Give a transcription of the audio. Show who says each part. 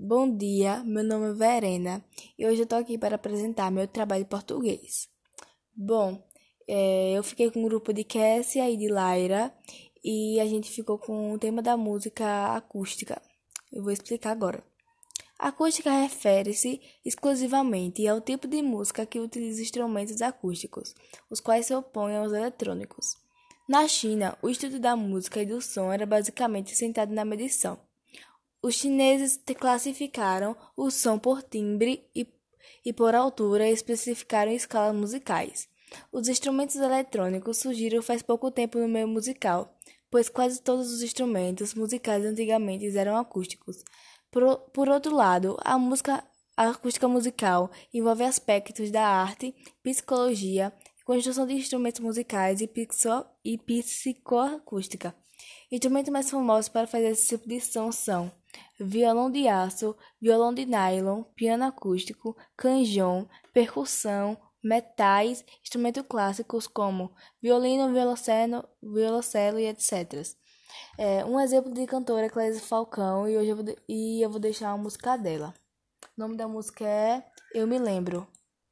Speaker 1: Bom dia, meu nome é Verena e hoje eu tô aqui para apresentar meu trabalho de português. Bom, é, eu fiquei com um grupo de Kessia e de Laira e a gente ficou com o tema da música acústica. Eu vou explicar agora. Acústica refere-se exclusivamente ao tipo de música que utiliza instrumentos acústicos, os quais se opõem aos eletrônicos. Na China, o estudo da música e do som era basicamente sentado na medição. Os chineses classificaram o som por timbre e, e por altura e especificaram escalas musicais. Os instrumentos eletrônicos surgiram faz pouco tempo no meio musical, pois quase todos os instrumentos musicais antigamente eram acústicos. Por, por outro lado, a música a acústica musical envolve aspectos da arte, psicologia, construção de instrumentos musicais e, pixo, e psicoacústica. Instrumentos mais famosos para fazer esse tipo de som são violão de aço, violão de nylon, piano acústico, canjão, percussão, metais, instrumentos clássicos como violino, violoncelo, violoncelo e etc. É, um exemplo de cantora é Clésia Falcão e hoje eu vou, e eu vou deixar uma música dela. O nome da música é Eu Me Lembro.